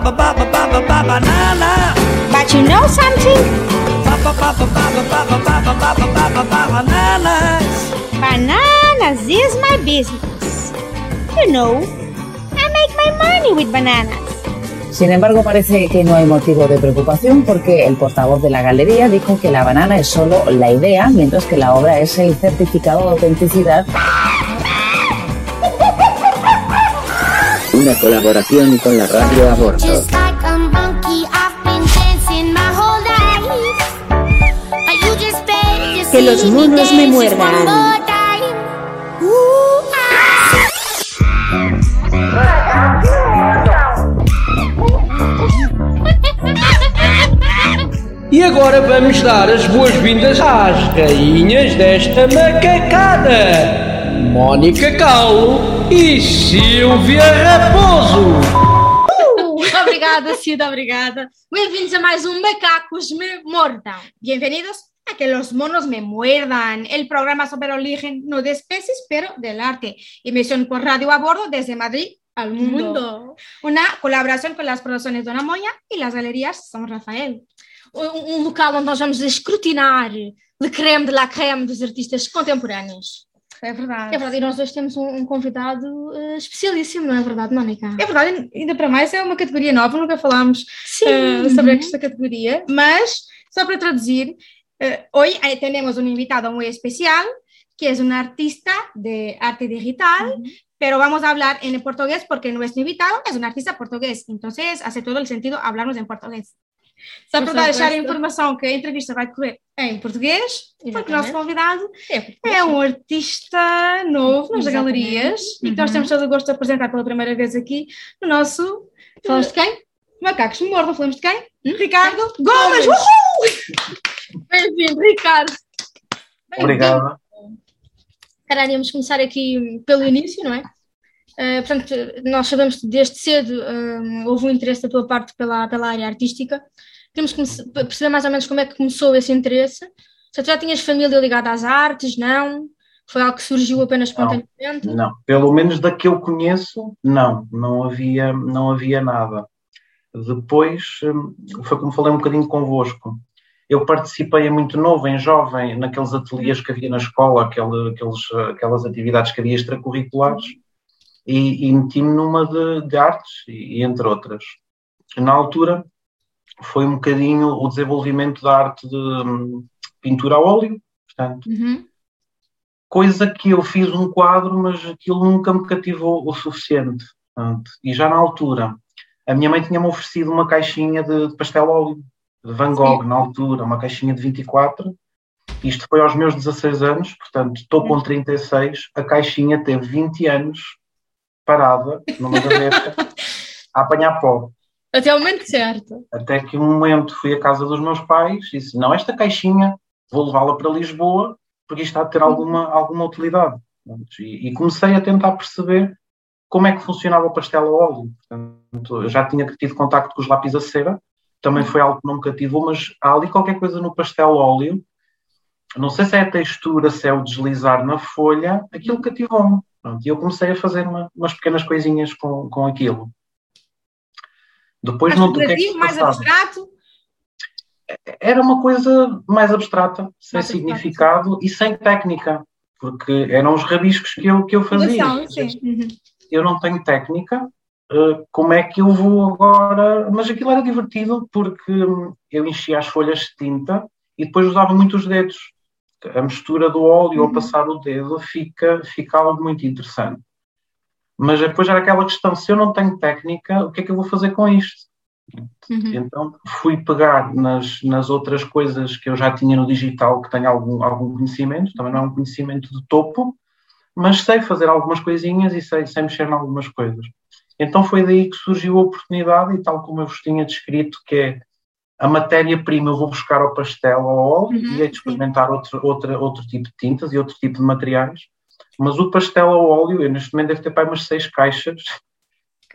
banana. But you know something? Bananas. Bananas is my business. You know, I make my money with bananas. Sin embargo, parece que no hay motivo de preocupación porque el portavoz de la galería dijo que la banana es solo la idea, mientras que la obra es el certificado de autenticidad. Una colaboración con la radio a bordo. Just like a monkey, I've been dancing my whole life. But you just better just Que los monos me muerdan. ah. E agora vamos dar as boas-vindas às rainhas desta macacada: Mónica Calo e Silvia Raposo. Obrigada, Cida, obrigada. Bem-vindos a mais um Macacos Me Mordam. Bienvenidos a Que los monos me muerdan, el programa sobre el origen no de especies, pero del arte. Emisión por radio a bordo desde Madrid al mundo. Una colaboración con las producciones Dona Moya y las galerías São Rafael. Um, um local onde nós vamos escrutinar de creme de la creme dos artistas contemporâneos. É verdade. É verdade, e nós hoje temos um, um convidado eh, especialíssimo, não é verdade, Mónica? É verdade, ainda para mais é uma categoria nova, nunca falámos eh, sobre esta categoría, mas só para traduzir, hoy eh, tenemos un invitado muy especial, que es un artista de arte digital, pero vamos a hablar en portugués porque nuestro invitado es un artista portugués, entonces hace todo el sentido hablarnos en portugués. Só para deixar a informação que a entrevista vai correr em português, porque o Exatamente. nosso convidado É, é um artista novo nas Exatamente. galerias e que nós temos todo o gosto de apresentar pela primeira vez aqui no nosso. Falas de quem? Macacos de Morda, falamos de quem? Hum? Ricardo Gomes. Gomes! Uhul! Bem-vindo, Ricardo. Obrigado. Caralho, íamos começar aqui pelo início, não é? Eh, portanto, nós sabemos que desde cedo eh, houve um interesse da tua parte pela, pela área artística. Queremos come- perceber mais ou menos como é que começou esse interesse. Se tu já tinhas família ligada às artes, não? Foi algo que surgiu apenas Não. espontaneamente? Não, pelo menos da que eu conheço, não, não havia, não havia nada. Depois, hum, foi como falei um bocadinho convosco. Eu participei muito novo, em jovem, naqueles ateliês que havia na escola, aquele, aqueles, aquelas atividades que havia extracurriculares, e, e meti-me numa de, de artes, e, e entre outras. Na altura, foi um bocadinho o desenvolvimento da arte de hum, pintura a óleo, portanto, Uhum. coisa que eu fiz um quadro, mas aquilo nunca me cativou o suficiente. Portanto, e já na altura, a minha mãe tinha-me oferecido uma caixinha de, de pastel óleo, de Van Gogh, na altura, uma caixinha de 24. Isto foi aos meus 16 anos, portanto, estou com 36. A caixinha teve 20 anos parada numa gaveta a apanhar pó. Até o momento certo. Até que um momento fui à casa dos meus pais e disse: Não, esta caixinha vou levá-la para Lisboa porque isto há de ter alguma, alguma utilidade. E, e comecei a tentar perceber como é que funcionava o pastel a óleo. Portanto, já tinha tido contacto com os lápis a cera, também foi algo que não me cativou, mas há ali qualquer coisa no pastel a óleo. Não sei se é a textura, se é o deslizar na folha, aquilo cativou-me. E eu comecei a fazer uma- umas pequenas coisinhas com, com aquilo. Depois Mais não o que é que mais abstrato. era uma coisa mais abstrata, sem Mais significado e sem técnica, porque eram os rabiscos que eu, que eu fazia. Uhum. Eu não tenho técnica, eh, como é que eu vou agora? Mas aquilo era divertido porque hum, eu enchia as folhas de tinta e depois usava muito os dedos. A mistura do óleo ao passar o dedo fica, fica algo muito interessante. Mas depois era aquela questão: se eu não tenho técnica, o que é que eu vou fazer com isto? Uhum. Então fui pegar nas, nas outras coisas que eu já tinha no digital, que tenho algum, algum conhecimento, também não é um conhecimento de topo, mas sei fazer algumas coisinhas e sei, sei mexer em algumas coisas. Então foi daí que surgiu a oportunidade, e tal como eu vos tinha descrito, que é a matéria-prima eu vou buscar ao pastel, ao óleo, Uhum, e hei de experimentar outro, outra, outro tipo de tintas e outro tipo de materiais. Mas o pastel ao óleo, eu neste momento devo ter para umas seis caixas,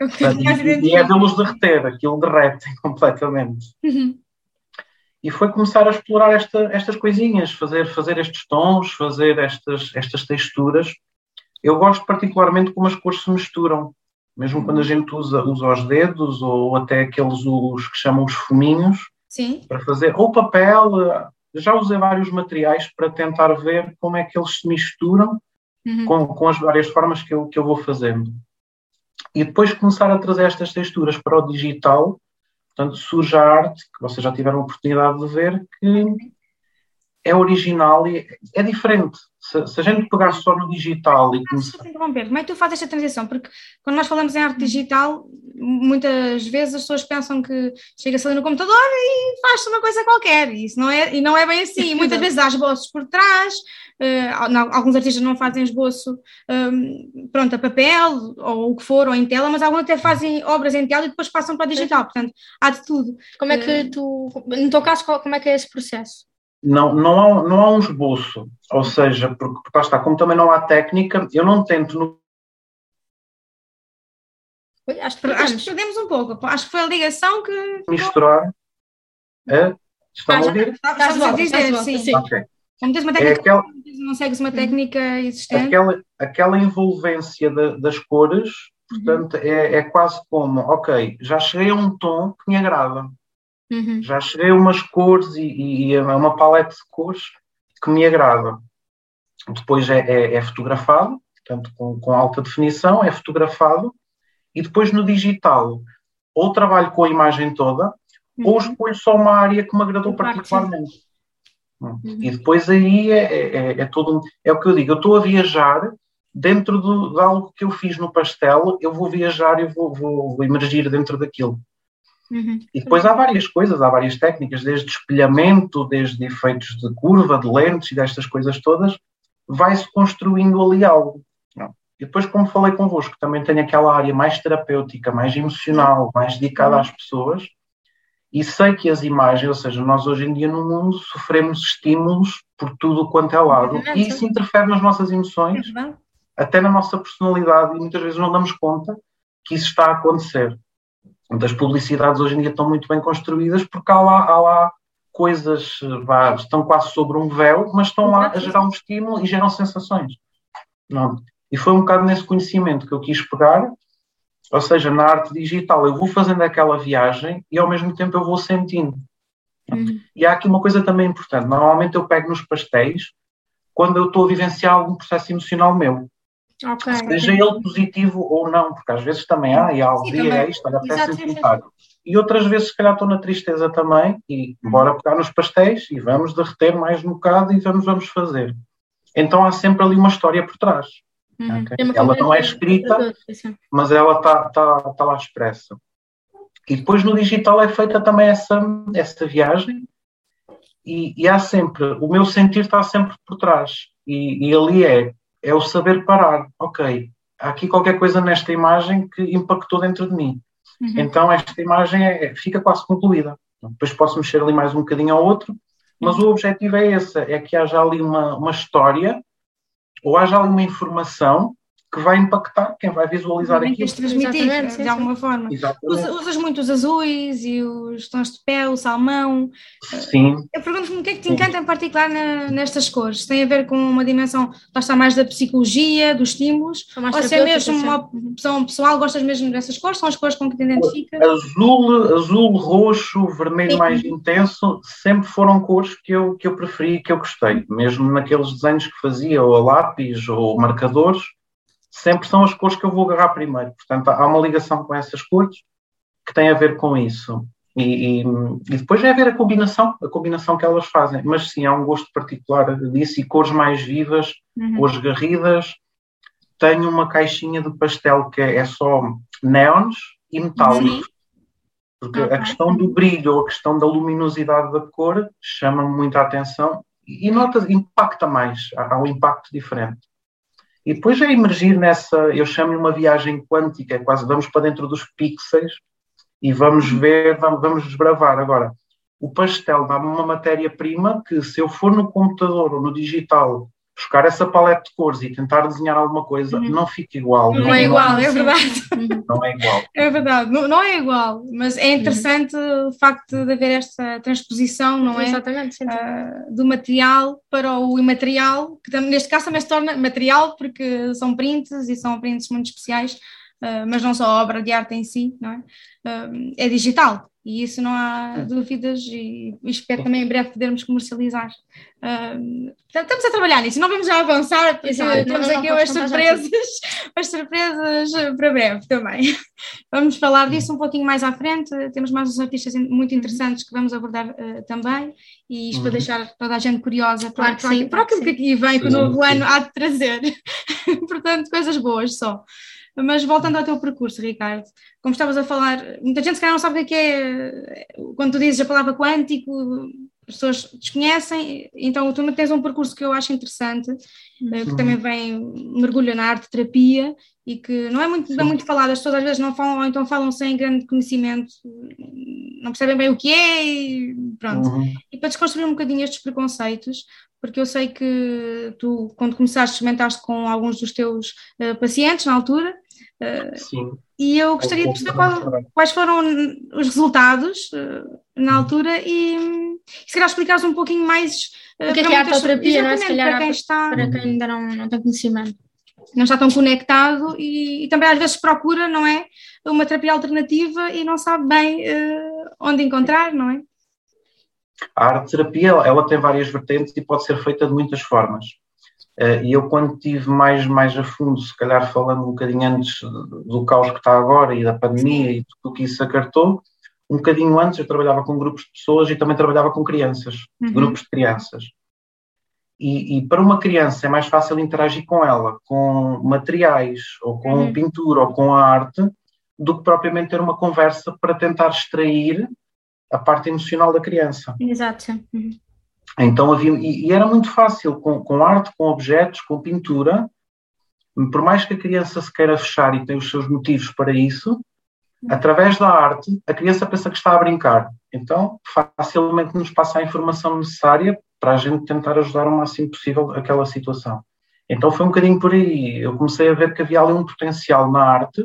Portanto, e, é vê-los derreter, aquilo derrete completamente. Uhum. E foi começar a explorar esta, estas coisinhas, fazer, fazer estes tons, fazer estas, estas texturas. Eu gosto particularmente como as cores se misturam. Mesmo quando a gente usa, usa os dedos ou até aqueles os que chamam os fuminhos Sim. para fazer, ou papel, já usei vários materiais para tentar ver como é que eles se misturam Uhum. com, com as várias formas que eu, que eu vou fazendo. E depois começar a trazer estas texturas para o digital, portanto, surge a arte, que vocês já tiveram a oportunidade de ver, que é original e é diferente. Se, se a gente pegar só no digital e começar. Desculpa interromper, como é que tu fazes esta transição? Porque quando nós falamos em arte digital, muitas vezes as pessoas pensam que chega-se ali no computador e faz-se uma coisa qualquer, e, isso não é, e não é bem assim. Muitas vezes há esboços por trás, eh, não- alguns artistas não fazem esboço hum, pronto, a papel ou o que for, ou em tela, mas alguns até fazem obras em tela e depois passam para o digital, portanto, há de tudo. Como é que tu, no teu caso, como é que é esse processo? Não, não, há, não há um esboço, ou seja, porque, porque lá está, como também não há técnica, eu não tento no Acho que Acho que perdemos. perdemos um pouco, acho que foi a ligação que. misturar. É? Estão a Estás- ouvir? Estás a dizer, de sim. sim. Como tens uma É técnica, aquela, não segues uma técnica existente. aquela, aquela envolvência da- das cores, portanto, é, é quase como, ok, já cheguei a um tom que me agrada, Uhum. já cheguei a umas cores e, e a uma paleta de cores que me agrada. Depois é, é- é fotografado, portanto, com, com alta definição, é fotografado, e depois no digital, ou trabalho com a imagem toda, ou escolho só uma área que me agradou particularmente. Hum. E depois aí é, é- é- é todo é o que eu digo, eu estou a viajar dentro do- de algo que eu fiz no pastel, eu vou viajar e vou, vou, vou emergir dentro daquilo. Uhum. E depois há várias coisas, há várias técnicas, desde espelhamento, desde efeitos de curva, de lentes e destas coisas todas, vai-se construindo ali algo. não? E depois, como falei convosco, também tenho aquela área mais terapêutica, mais emocional, mais dedicada às pessoas, e sei que as imagens, ou seja, nós hoje em dia no mundo sofremos estímulos por tudo quanto é lado, e isso interfere nas nossas É emoções, verdade? até na nossa personalidade, e muitas vezes não damos conta que isso está a acontecer. Portanto, As publicidades hoje em dia estão muito bem construídas porque há lá, há lá coisas, vá, estão quase sobre um véu, mas estão lá a gerar um estímulo e geram sensações. Não. E foi um bocado nesse conhecimento que eu quis pegar, ou seja, na arte digital eu vou fazendo aquela viagem e ao mesmo tempo eu vou sentindo. E há aqui uma coisa também importante. Normalmente eu pego nos pastéis quando eu estou a vivenciar algum processo emocional meu. Ok. Seja ele positivo ou não, porque às vezes também há, e há Sim, dia também. é isto, olha, apetece Exato, sim, sim. pintar. E outras vezes, se calhar, estou na tristeza também, e bora pegar nos pastéis e vamos derreter mais um bocado e vamos, vamos fazer. Então há sempre ali uma história por trás. Uhum. ok? Tem uma Ela não é escrita, mas ela está tá, tá lá expressa. E depois no digital é feita também essa, essa viagem e, e há sempre, o meu sentir está sempre por trás. E, e ali é, é o saber parar. Ok, há aqui qualquer coisa nesta imagem que impactou dentro de mim. Então esta imagem é- fica quase concluída. Depois posso mexer ali mais um bocadinho ao outro, mas o objetivo é esse, é que haja ali uma, uma história ou haja ali uma informação que vai impactar quem vai visualizar aquilo. queres transmitir sim, de sim. alguma forma. Exatamente. Usa- usas muito os azuis e os tons de pele, o salmão. Sim, Eu pergunto-me o que é que te encanta em particular na- nestas cores? Tem a ver com uma dimensão, lá está mais da psicologia, dos estímulos? Ou se é mesmo sim. uma opção pessoal, gostas mesmo dessas cores? São as cores com que te identificas? azul, azul, roxo, vermelho Sim. mais intenso, sempre foram cores que eu, que eu preferi, que eu gostei. Mesmo naqueles desenhos que fazia, ou a lápis, ou marcadores, sempre são as cores que eu vou agarrar primeiro. Portanto, há uma ligação com essas cores que tem a ver com isso. E, e- e depois é ver a combinação, a combinação que elas fazem. Mas sim, há um gosto particular disso e cores mais vivas, Uhum. cores garridas. Tenho uma caixinha de pastel que é, só neons e metálicos. Porque Ok. a questão do brilho ou a questão da luminosidade da cor chama-me muita atenção e, nota, impacta mais, há um impacto diferente. E depois é emergir nessa, eu chamo-lhe uma viagem quântica, é quase vamos para dentro dos pixels e vamos ver, vamos, vamos desbravar. Agora, o pastel dá-me uma matéria-prima que se eu for no computador ou no digital buscar essa paleta de cores e tentar desenhar alguma coisa, não fica igual. Não é igual, é verdade. Não é igual. É verdade, não, não é igual, mas é interessante o facto de haver esta transposição, não é? Exatamente, sim. Ah, do material para o imaterial, que neste caso também se torna material porque são prints e são prints muito especiais uh, mas não só a obra de arte em si, não é? Uh, é digital. E isso não há dúvidas e espero também em breve podermos comercializar. Uh, estamos a trabalhar nisso, não vamos já avançar, porque Exato, temos aqui as surpresas, as surpresas para breve também. Vamos falar disso um pouquinho mais à frente, temos mais uns artistas muito interessantes que vamos abordar uh, também, e isto uhum. para deixar toda a gente curiosa para, claro para, sim, para aquilo que aqui vem, que o novo ano há de trazer. Portanto, coisas boas só. Mas voltando ao teu percurso, Ricardo, como estavas a falar, muita gente se calhar não sabe o que é, quando tu dizes a palavra quântico, as pessoas desconhecem, então tu tens um percurso que eu acho interessante, uhum. que também vem, mergulha na arte terapia e que não é muito, é muito falado, as pessoas às vezes não falam, ou então falam sem grande conhecimento, não percebem bem o que é e pronto. Uhum. E para desconstruir um bocadinho estes preconceitos, porque eu sei que tu, quando começaste, experimentaste com alguns dos teus uh, pacientes na altura. Uh, Sim. E eu gostaria de perceber qual, quais foram os resultados uh, na altura e, se calhar explicares um pouquinho mais o que é, que é a artoterapia, não é? Se calhar para quem, está, para quem ainda não, não tem conhecimento. Não está tão conectado e, e, também às vezes procura, não é? Uma terapia alternativa e não sabe bem onde encontrar, não é? A arte-terapia ela tem várias vertentes e pode ser feita de muitas formas. Uh, e eu, quando tive mais, mais a fundo, se calhar falando um bocadinho antes do caos que está agora e da pandemia e tudo o que isso acartou, um bocadinho antes eu trabalhava com grupos de pessoas e também trabalhava com crianças, uhum. grupos de crianças. E, e, para uma criança é mais fácil interagir com ela, com materiais, ou com uhum. pintura, ou com a arte, do que propriamente ter uma conversa para tentar extrair a parte emocional da criança. Exato. Uhum. Então havia, e, e, era muito fácil, com, com arte, com objetos, com pintura, por mais que a criança se queira fechar e tenha os seus motivos para isso, através da arte, a criança pensa que está a brincar. Então, facilmente nos passa a informação necessária para a gente tentar ajudar o máximo possível aquela situação. Então foi um bocadinho por aí. Eu comecei a ver que havia ali um potencial na arte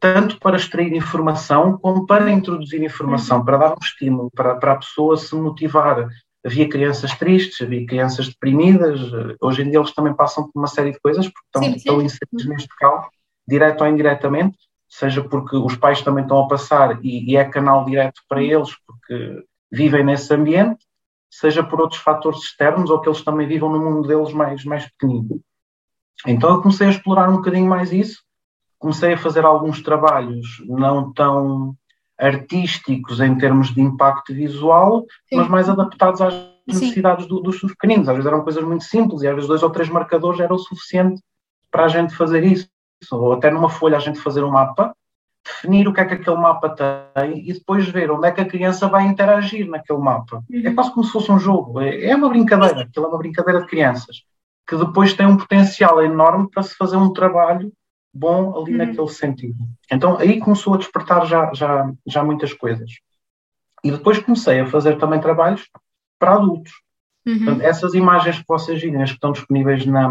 tanto para extrair informação como para introduzir informação, para dar um estímulo, para, para a pessoa se motivar. Havia crianças tristes, havia crianças deprimidas, hoje em dia eles também passam por uma série de coisas, porque estão, sim, estão inseridos neste caos, direto ou indiretamente, seja porque os pais também estão a passar e, e é canal direto para eles, porque vivem nesse ambiente, seja por outros fatores externos ou que eles também vivam no mundo deles mais, mais pequenino. Então eu comecei a explorar um bocadinho mais isso comecei a fazer alguns trabalhos não tão artísticos em termos de impacto visual, Sim. mas mais adaptados às necessidades do, dos pequeninos. Às vezes eram coisas muito simples e às vezes dois ou três marcadores era o suficiente para a gente fazer isso. Ou até numa folha a gente fazer um mapa, definir o que é que aquele mapa tem e depois ver onde é que a criança vai interagir naquele mapa. É uhum. É quase como se fosse um jogo, é, é uma brincadeira, aquilo é uma brincadeira de crianças, que depois tem um potencial enorme para se fazer um trabalho bom ali uhum. naquele sentido. Então aí começou a despertar já, já, já muitas coisas. E depois comecei a fazer também trabalhos para adultos. Uhum. Portanto, essas imagens que vocês virem, as que estão disponíveis na.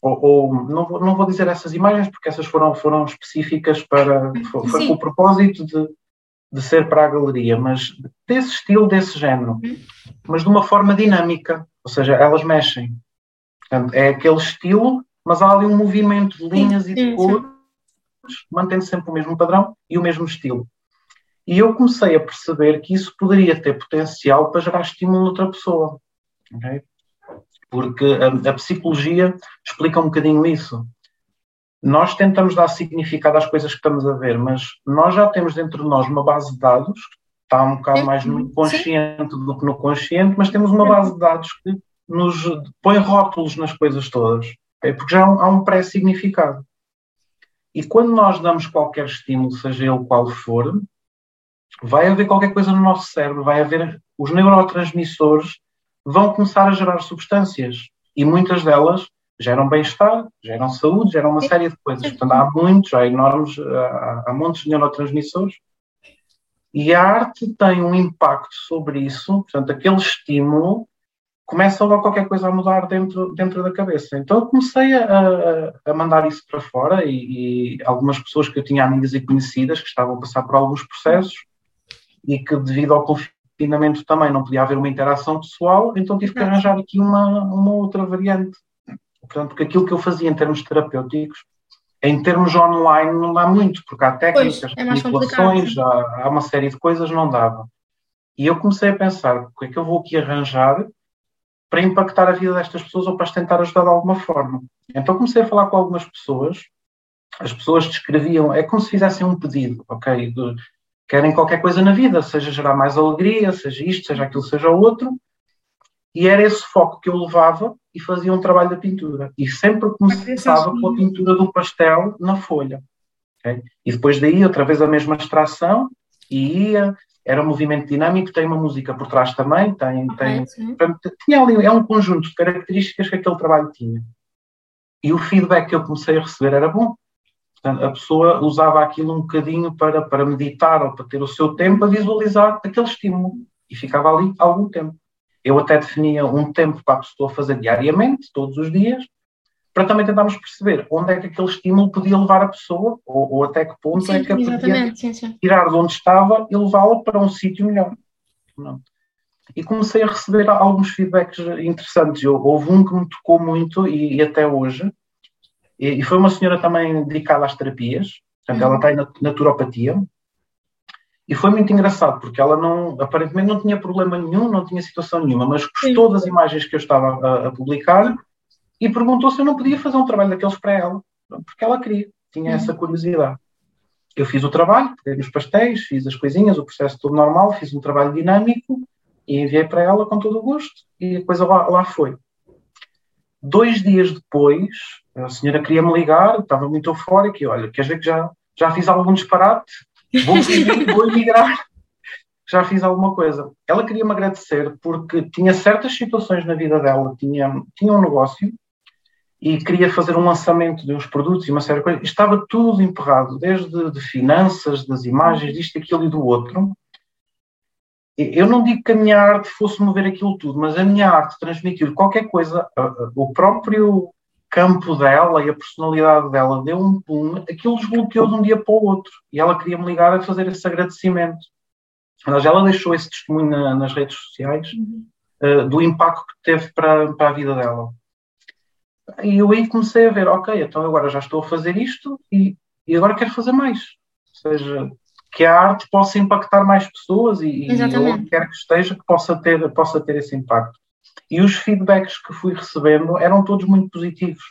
Ou, ou, não, vou, não vou dizer essas imagens, porque essas foram, foram específicas para. Foi, foi com o propósito de, de ser para a galeria, mas desse estilo, desse género, uhum. mas de uma forma dinâmica, ou seja, elas mexem. Portanto, é aquele estilo mas há ali um movimento de linhas sim, e de cores, mantendo sempre o mesmo padrão e o mesmo estilo. E eu comecei a perceber que isso poderia ter potencial para gerar estímulo noutra pessoa. Okay? Porque a, a psicologia explica um bocadinho isso. Nós tentamos dar significado às coisas que estamos a ver, mas nós já temos dentro de nós uma base de dados, está um bocado mais no inconsciente do que no consciente, mas temos uma base de dados que nos põe rótulos nas coisas todas. É porque já há um, pré-significado. E quando nós damos qualquer estímulo, seja ele qual for, vai haver qualquer coisa no nosso cérebro, vai haver os neurotransmissores vão começar a gerar substâncias. E muitas delas geram bem-estar, geram saúde, geram uma série de coisas. Portanto, há muitos, há enormes, há, há montes de neurotransmissores. E a arte tem um impacto sobre isso, portanto, aquele estímulo começa logo qualquer coisa a mudar dentro, dentro da cabeça. Então eu comecei a, a mandar isso para fora e, e, algumas pessoas que eu tinha amigas e conhecidas que estavam a passar por alguns processos e que devido ao confinamento também não podia haver uma interação pessoal, então tive que arranjar aqui uma, uma outra variante. Portanto, porque aquilo que eu fazia em termos terapêuticos em termos online não dá muito, porque há técnicas, Pois, é manipulações, há, há uma série de coisas, não dava. E eu comecei a pensar, o que é que eu vou aqui arranjar para impactar a vida destas pessoas ou para as tentar ajudar de alguma forma. Então comecei a falar com algumas pessoas, as pessoas descreviam, é como se fizessem um pedido, ok? De, querem qualquer coisa na vida, seja gerar mais alegria, seja isto, seja aquilo, seja o outro, e era esse foco que eu levava e fazia um trabalho da pintura. E sempre começava com a pintura do pastel na folha. ok? E depois daí, outra vez a mesma extração, e ia, era um movimento dinâmico, tem uma música por trás também, tem, tem, tinha ali, é um conjunto de características que aquele trabalho tinha. E o feedback que eu comecei a receber era bom. Portanto, a pessoa usava aquilo um bocadinho para, para meditar ou para ter o seu tempo a visualizar aquele estímulo. E ficava ali algum tempo. Eu até definia um tempo para a pessoa fazer diariamente, todos os dias, para também tentarmos perceber onde é que aquele estímulo podia levar a pessoa, ou, ou até que ponto é Sim, que a podia sim, sim. tirar de onde estava e levá-la para um sítio melhor. E comecei a receber alguns feedbacks interessantes. Eu, houve um que me tocou muito e, e até hoje, e, e foi uma senhora também dedicada às terapias, portanto, ela tem nat- naturopatia, e foi muito engraçado, porque ela não, aparentemente não tinha problema nenhum, não tinha situação nenhuma, mas gostou das imagens que eu estava a, a publicar e perguntou se eu não podia fazer um trabalho daqueles para ela, porque ela queria, tinha essa curiosidade. Eu fiz o trabalho, peguei nos pastéis, fiz as coisinhas, o processo todo normal, fiz um trabalho dinâmico e enviei para ela com todo o gosto e a coisa lá, lá foi. Dois dias depois, a senhora queria-me ligar, estava muito eufórica e olha, quer dizer que já, já fiz algum disparate? Vou, vou emigrar. Já fiz alguma coisa. Ela queria-me agradecer porque tinha certas situações na vida dela, tinha, tinha um negócio e queria fazer um lançamento de uns produtos e uma série de coisas. Estava tudo emperrado, desde de finanças, das imagens, disto, aquilo e do outro. Eu não digo que a minha arte fosse mover aquilo tudo, mas a minha arte transmitir qualquer coisa, o próprio campo dela e a personalidade dela deu um boom, aquilo desbloqueou de um dia para o outro. E ela queria me ligar a fazer esse agradecimento. Mas ela deixou esse testemunho na- nas redes sociais eh, do impacto que teve para, para a vida dela. E eu aí comecei a ver, ok, então agora já estou a fazer isto e, e agora quero fazer mais. Ou seja, que a arte possa impactar mais pessoas e, e onde quer que esteja que possa ter, possa ter esse impacto. E os feedbacks que fui recebendo eram todos muito positivos.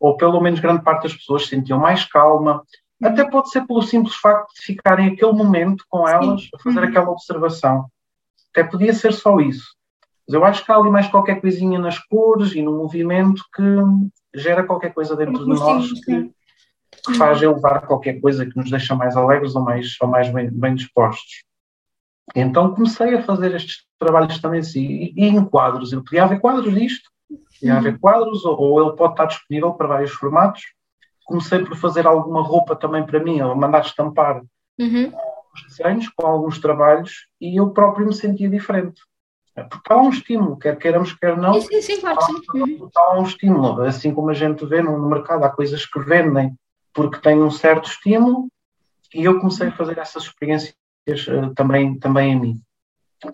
Ou pelo menos grande parte das pessoas se sentiam mais calma. Até pode ser pelo simples facto de ficarem aquele momento com elas a fazer Uhum. aquela observação. Até podia ser só isso. Mas eu acho que há ali mais qualquer coisinha nas cores e no movimento que gera qualquer coisa dentro de nós que, que faz elevar qualquer coisa que nos deixa mais alegres ou mais, ou mais bem, bem dispostos. Então comecei a fazer estes trabalhos também assim, e, e em quadros. Eu podia haver quadros disto, podia haver quadros, ou, ou ele pode estar disponível para vários formatos. Comecei por fazer alguma roupa também para mim, ou mandar estampar Uhum. os desenhos com alguns trabalhos e eu próprio me sentia diferente. Porque há um estímulo, quer queiramos, quer não, Sim, sim, claro sim. Há um estímulo. Assim como a gente vê no, mercado, há coisas que vendem porque têm um certo estímulo e eu comecei a fazer essas experiências eh, também, também a mim.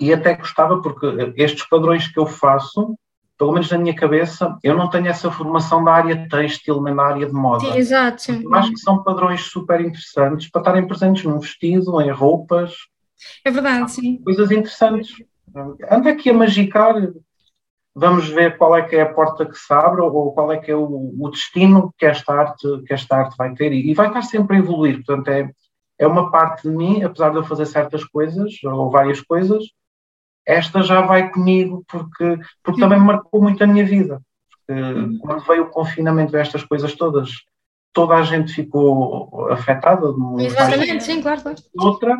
E até gostava porque eh, estes padrões que eu faço, pelo menos na minha cabeça, eu não tenho essa formação da área têxtil nem da área de moda. Sim, exato, sim. Acho que são padrões super interessantes para estarem presentes num vestido, em roupas, É verdade, sim. coisas interessantes. Anda aqui a magicar, vamos ver qual é que é a porta que se abre ou qual é que é o, o destino que esta arte, que esta arte vai ter e, e vai estar sempre a evoluir. Portanto, é, é uma parte de mim, apesar de eu fazer certas coisas ou várias coisas, esta já vai comigo porque, porque também marcou muito a minha vida. Porque quando veio o confinamento destas coisas todas, toda a gente ficou afetada Exatamente, sim, claro, claro. outra,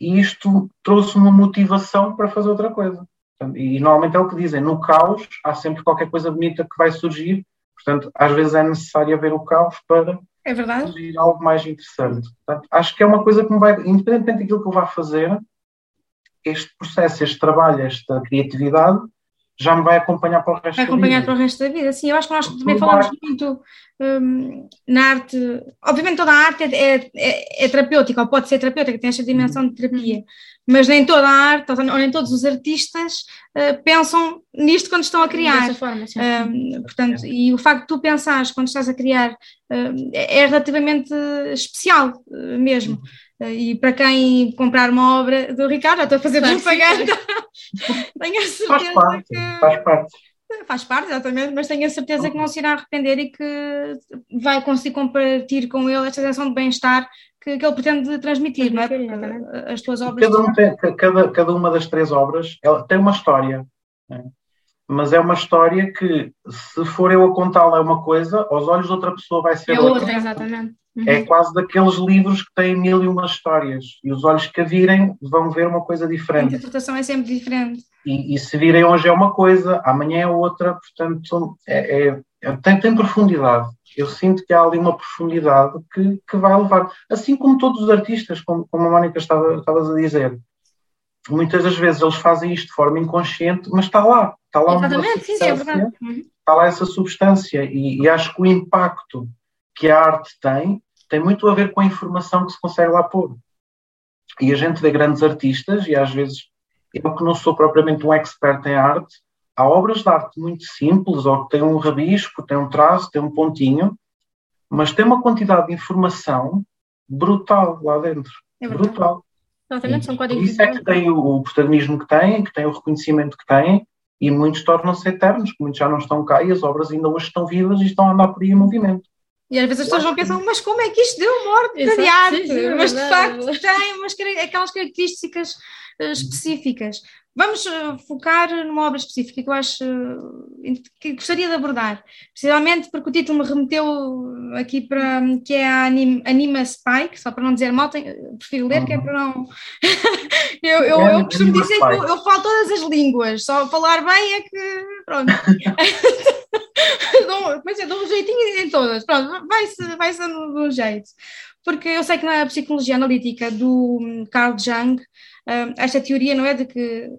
e isto trouxe uma motivação para fazer outra coisa. E normalmente é o que dizem, no caos há sempre qualquer coisa bonita que vai surgir, portanto, às vezes é necessário haver o caos para É surgir algo mais interessante. Portanto, acho que é uma coisa que me vai, independentemente daquilo que eu vá fazer, este processo, este trabalho, esta criatividade, já me vai acompanhar para o resto Vai da acompanhar vida. para o resto da vida. Sim, eu acho que nós também falamos muito hum, na arte. Obviamente, toda a arte é, é- é- é terapêutica, ou pode ser terapêutica, tem esta dimensão de terapia. mas nem toda a arte, ou nem todos os artistas uh, pensam nisto quando estão a criar. Dessa forma, sim. Uh, portanto, e o facto de tu pensares quando estás a criar uh, é relativamente especial mesmo. E para quem comprar uma obra do Ricardo, já estou a fazer propaganda, tenho a certeza faz parte, que... Faz parte. Faz parte, exatamente, mas tenho a certeza que não se irá arrepender e que vai conseguir compartilhar com ele esta sensação de bem-estar que, que, ele pretende transmitir, não é? Porque as tuas obras. Cada, um tem, cada, cada uma das três obras ela tem uma história, né? mas é uma história que, se for eu a contá-la, é uma coisa, aos olhos de outra pessoa vai ser é outra. outra exatamente. Uhum. É quase daqueles livros que têm mil e uma histórias e os olhos que a virem vão ver uma coisa diferente. A interpretação é sempre diferente. E, e se virem hoje é uma coisa, amanhã é outra, portanto é, é, é tem, tem profundidade. Eu sinto que há ali uma profundidade que, que vai levar, assim como todos os artistas, como, como a Mónica estava, estavas a dizer. Muitas das vezes eles fazem isto de forma inconsciente, mas está lá, está lá Exatamente, sim, é verdade. Está lá essa substância e, e acho que o impacto que a arte tem tem muito a ver com a informação que se consegue lá pôr. E a gente vê grandes artistas, e às vezes eu que não sou propriamente um expert em arte, há obras de arte muito simples, ou que têm um rabisco, tem um traço, tem um pontinho, mas tem uma quantidade de informação brutal lá dentro. É brutal. Exatamente, são códigos. Isso é que tem o, o protagonismo que têm, que tem o reconhecimento que têm, e muitos tornam-se eternos, muitos já não estão cá e as obras ainda hoje estão vivas e estão a andar por aí em movimento. E às vezes as pessoas vão pensar, mas como é que isto deu morte de arte? Sim, mas de facto tem umas, aquelas características uh, específicas. Vamos uh, focar numa obra específica que eu acho uh, que gostaria de abordar, precisamente porque o título me remeteu aqui para que é a Anima, Anima Spike, só para não dizer mal, tenho, prefiro ler, que é para não. eu, eu, eu costumo dizer que eu, eu, falo todas as línguas, só falar bem é que. Pronto. mas é, dou um jeitinho em todas, pronto, vai-se vai de um jeito. Porque eu sei que na psicologia analítica do hum, Carl Jung esta teoria não é de que.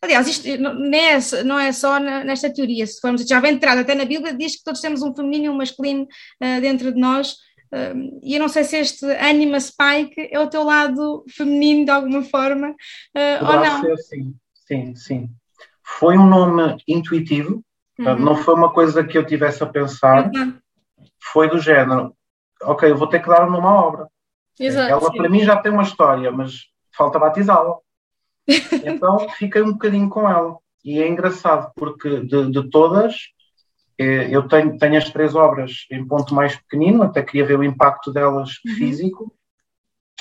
Aliás, isto não é, não é só nesta teoria, se formos já bem entrado até na Bíblia, diz que todos temos um feminino e um masculino uh, dentro de nós. Uh, e eu não sei se este Anima Spike é o teu lado feminino de alguma forma uh, ou não. Ser, sim, sim, sim. Foi um nome intuitivo, uhum. não foi uma coisa que eu tivesse a pensar, uhum. foi do género, ok, eu vou ter que dar à obra. Exato, Ela sim. para mim já tem uma história, mas falta batizá-la. então fiquei um bocadinho com ela. E é engraçado, porque de, de todas, eh, eu tenho, tenho as três obras em ponto mais pequenino, até queria ver o impacto delas uhum. físico.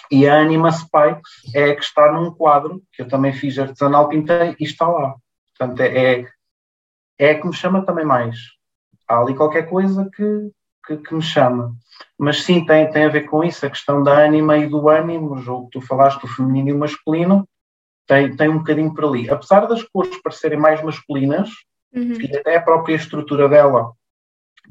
E a Anima Spikes é a que está num quadro, que eu também fiz artesanal, pintei e está lá. Portanto, é, é, é a que me chama também mais. Há ali qualquer coisa que, que, que, me chama. Mas sim, tem, tem a ver com isso, a questão da ânima e do ânimo, o jogo que tu falaste, o feminino e o masculino, tem, tem um bocadinho por ali. Apesar das cores parecerem mais masculinas, uhum. e até a própria estrutura dela,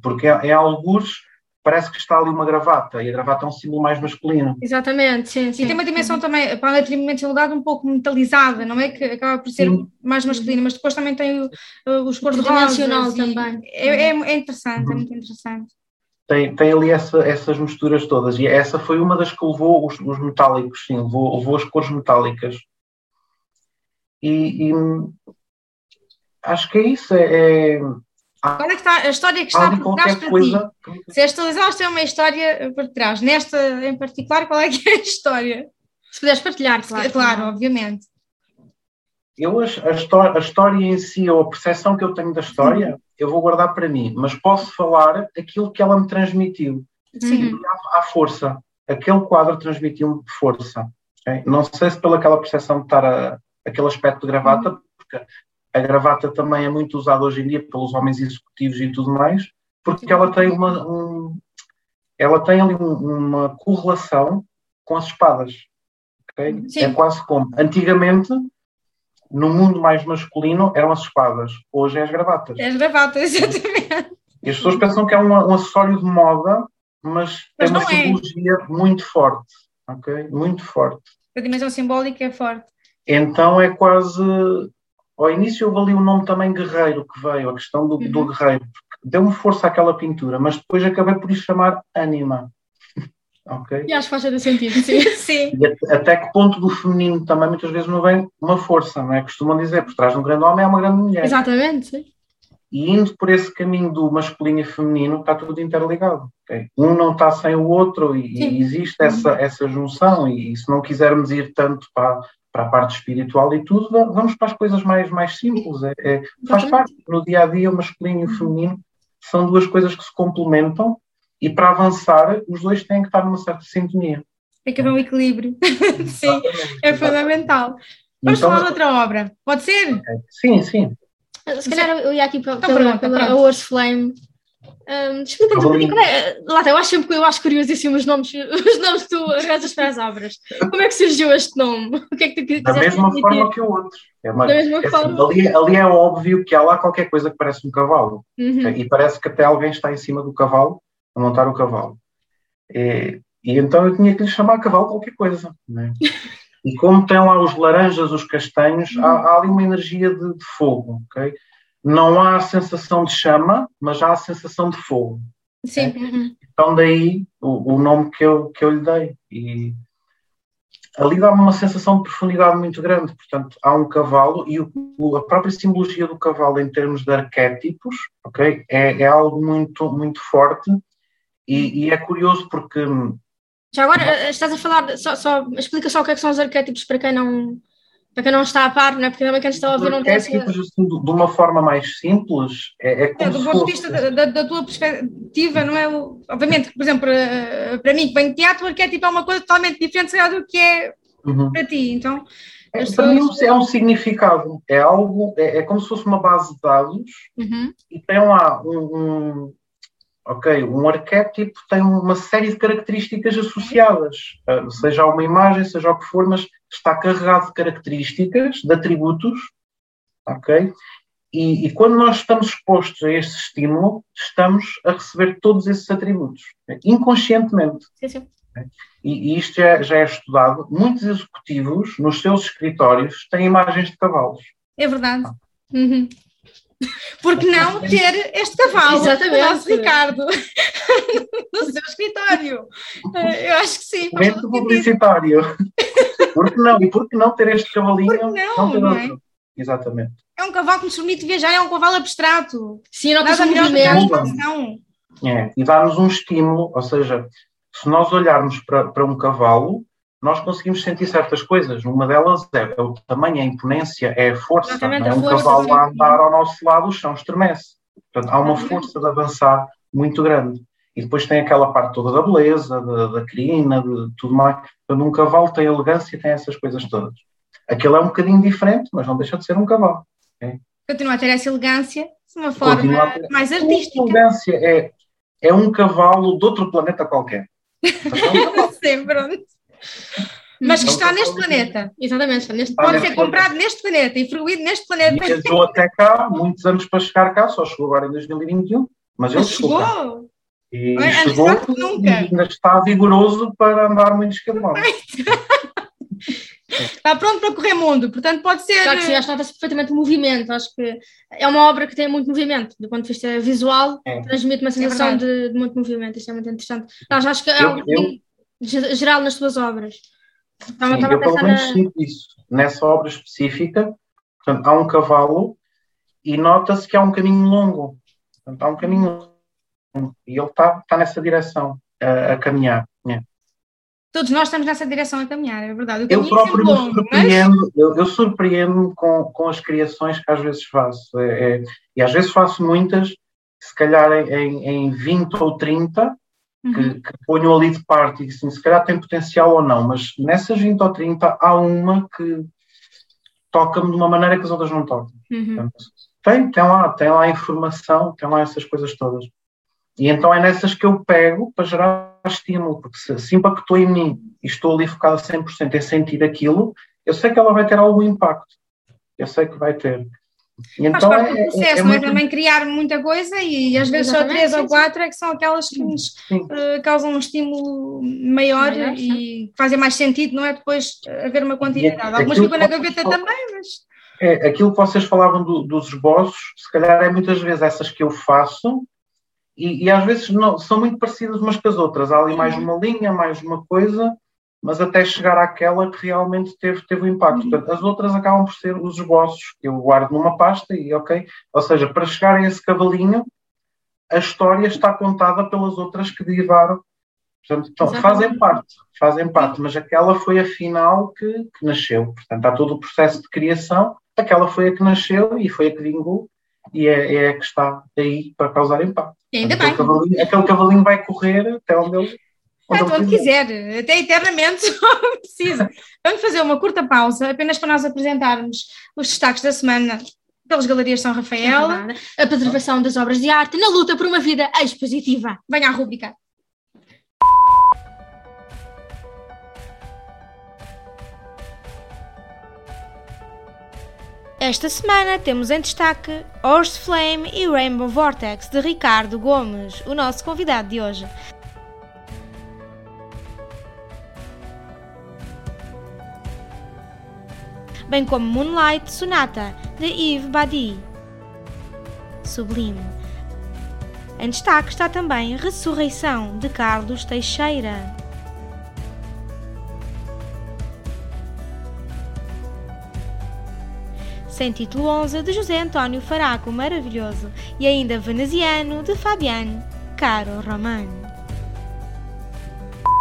porque em alguns parece que está ali uma gravata, e a gravata é um símbolo mais masculino. Exatamente, sim. sim. E tem uma dimensão também, para a tridimensionalidade, um pouco metalizada, não é? Que acaba por ser sim. mais masculina, mas depois também tem o, os cores de rosa. também. É, é, é interessante, uhum. é muito interessante tem, tem ali essa, essas misturas todas. E essa foi uma das que levou os, os metálicos, sim, levou, levou as cores metálicas. E, e acho que é isso. É, é Qual é que está a história que está por trás para coisa... ti? Se esta Lisboa tem uma história por trás, nesta em particular, qual é que é a história? Se puderes partilhar, claro. Claro, obviamente. Eu, a, a, história, a história em si, ou a percepção que eu tenho da história, eu vou guardar para mim, mas posso falar aquilo que ela me transmitiu. Sim. À, força. Aquele quadro transmitiu-me força. Okay? Não sei se pelaquela percepção de estar a, aquele aspecto de gravata, porque a gravata também é muito usada hoje em dia pelos homens executivos e tudo mais, porque ela tem uma, um, ela tem ali um, uma correlação com as espadas. Okay? É quase como antigamente no mundo mais masculino eram as espadas, hoje é as gravatas. É as gravatas, exatamente. E as pessoas pensam que é um, um acessório de moda, mas, mas tem uma é. simbologia é. muito forte, ok? Muito forte. A dimensão simbólica é forte. Então é quase. Ao início eu ali o nome também guerreiro que veio, a questão do, uhum. do guerreiro, deu-me força àquela pintura, mas depois acabei por lhe chamar Anima. Ok? E acho que faz todo sentido, sim. sim. E at- até que ponto do feminino também muitas vezes não vem uma força, não é? Costumam dizer, por trás de um grande homem é uma grande mulher. Exatamente, sim. E indo por esse caminho do masculino e feminino, está tudo interligado. ok? Um não está sem o outro e, e existe essa, essa junção. E, se não quisermos ir tanto para, para a parte espiritual e tudo, va- vamos para as coisas mais, mais simples. É, é- faz parte. No dia a dia, o masculino e o feminino são duas coisas que se complementam e para avançar, os dois têm que estar numa certa sintonia. Tem que haver um equilíbrio. Sim, é fundamental. Vamos Então, falar de outra obra. Pode ser? Sim, sim. Se calhar eu ia aqui para, Então, pela, pergunta, pela pronto. Horse Flame. Um, Explica-nos um bocadinho. como é- Lá está, eu acho sempre que eu acho curiosíssimo os nomes, os nomes que tu arranjas para as obras. Como é que surgiu este nome? O que é que tu Da quiseste mesma transmitir? forma que o outro. É uma- Da mesma é assim, forma. ali, ali é óbvio que há lá qualquer coisa que parece um cavalo. Uhum. E parece que até alguém está em cima do cavalo a montar o cavalo. E, e então eu tinha que lhe chamar cavalo qualquer coisa. né? E como tem lá os laranjas, os castanhos, há, há ali uma energia de, de fogo. ok? Não há a sensação de chama, mas há a sensação de fogo. Sim. Uhum. Então daí o, o nome que eu, que eu lhe dei. E ali dá-me uma sensação de profundidade muito grande. Portanto, há um cavalo e o- a própria simbologia do cavalo em termos de arquétipos ok, é, é algo muito, muito forte e, e é curioso porque Já agora eh, estás a falar, só, só- explica só o que é que são os arquétipos para quem não, para quem não está a par, não é? Porque também quem está a ouvir não tem arquétipos assim, de de uma forma mais simples é, é É, como do se ponto de vista da, da- tua perspectiva, não é? o- Obviamente, por exemplo, para, para mim que venho de teatro, o arquétipo é uma coisa totalmente diferente do que é Uhum. para ti. Então, É, para mim é um significado, é algo, é, é como se fosse uma base de dados Uhum. e tem lá um, um- ok, um arquétipo tem uma série de características associadas, uh, seja uma imagem, seja o que for, mas está carregado de características, de atributos, ok? E, e quando nós estamos expostos a este estímulo, estamos a receber todos esses atributos, né, inconscientemente. Sim, sim. E, e isto já, já é estudado. Muitos executivos, nos seus escritórios, têm imagens de cavalos. É verdade. Uhum. Por que não ter este cavalo, Exatamente. o nosso Ricardo, no seu escritório? Eh, Eu acho que sim. sentido. publicitário. Por que não? E por que não ter este cavalinho? Que não, ter não outro? é? Exatamente. É um cavalo que nos permite viajar, é um cavalo abstrato. Sim, nota-se Nada o melhor que. É, e dá-nos um estímulo, ou seja, se nós olharmos para, para um cavalo, nós conseguimos sentir certas coisas. Uma delas é, é o tamanho, a imponência, é a força. Exatamente, não é? a Um força, cavalo a andar ao nosso lado, o chão estremece. Portanto, há uma força de avançar muito grande. E depois tem aquela parte toda da beleza, da, da crina, de tudo mais. Portanto, um cavalo tem elegância, tem essas coisas todas. Aquele é um bocadinho diferente, mas não deixa de ser um cavalo. Continua a ter essa elegância de uma forma a ter- mais A artística. elegância é, é um cavalo de outro planeta qualquer. Mas é pronto. Mas que É um está neste planeta. Exatamente, neste Pode ser planeta. comprado neste planeta e fruído neste planeta. Viajou até cá, muitos anos para chegar cá, só chegou agora em 2021, mas ele chegou. Chegou! E Antes chegou e ainda está vigoroso para andar muitos quilómetros. Está pronto para correr mundo, portanto pode ser. Claro que sim, acho que nota-se perfeitamente o movimento. Acho que é uma obra que tem muito movimento, do ponto de vista visual, É. transmite uma sensação verdade. de, de muito movimento. Isto é muito interessante. Acho, acho que é Eu- algo eu- geral nas tuas obras. Estava, Sim, estava eu pelo menos na. sinto isso. Nessa obra específica, portanto, há um cavalo e nota-se que há um caminho longo. Portanto, há um caminho longo e ele está, está nessa direção a, a caminhar. É. Todos nós estamos nessa direção a caminhar, é verdade. Eu é próprio me longo, mas surpreendo, eu, eu surpreendo-me com, com as criações que às vezes faço. É, é, e às vezes faço muitas, se calhar em, em, em 20 ou 30, Uhum. que, que ponho ali de parte e assim, se calhar tem potencial ou não, mas nessas 20 ou 30 há uma que toca-me de uma maneira que as outras não tocam. Uhum. Portanto, tem, tem lá, tem lá a informação, tem lá essas coisas todas. E então é nessas que eu pego para gerar estímulo, porque se, se impactou em mim e estou ali focado a 100% em sentir aquilo, eu sei que ela vai ter algum impacto. Eu sei que vai ter. Faz então parte do é, é, processo, é não é? muito Também criar muita coisa e às vezes só Exatamente, três sim, ou quatro é que são aquelas que nos eh, causam um estímulo maior Maior, e fazem mais sentido, não é? Depois eh, haver uma continuidade. Algumas ficam na gaveta vocês também, mas É, aquilo que vocês falavam do- dos esboços, se calhar é muitas vezes essas que eu faço e, e às vezes não, são muito parecidas umas com as outras. Há ali mais uma linha, mais uma coisa, mas até chegar àquela que realmente teve, teve um impacto. Portanto, as outras acabam por ser os esboços que eu guardo numa pasta e ok. Ou seja, para chegar a esse cavalinho, a história está contada pelas outras que derivaram. Portanto, então, fazem parte, fazem parte, mas aquela foi a final que, que nasceu. Portanto, há todo o processo de criação, aquela foi a que nasceu e foi a que vingou e é, é a que está aí para causar impacto. Ainda aquele bem. Cavalinho, aquele cavalinho vai correr até onde ele. Ele onde quiser, até eternamente só precisa. Vamos fazer uma curta pausa, apenas para nós apresentarmos os destaques da semana pelas Galerias São Rafael. A preservação das obras de arte na luta por uma vida expositiva. Venha à rúbrica. Esta semana temos em destaque Horse Flame e Rainbow Vortex de Ricardo Gomes, o nosso convidado de hoje. Bem como Moonlight Sonata de Yves Badi. Sublime. Em destaque está também Ressurreição de Carlos Teixeira. Sem título 11 de José António Faraco Maravilhoso e ainda Veneziano de Fabiane Caro Romano.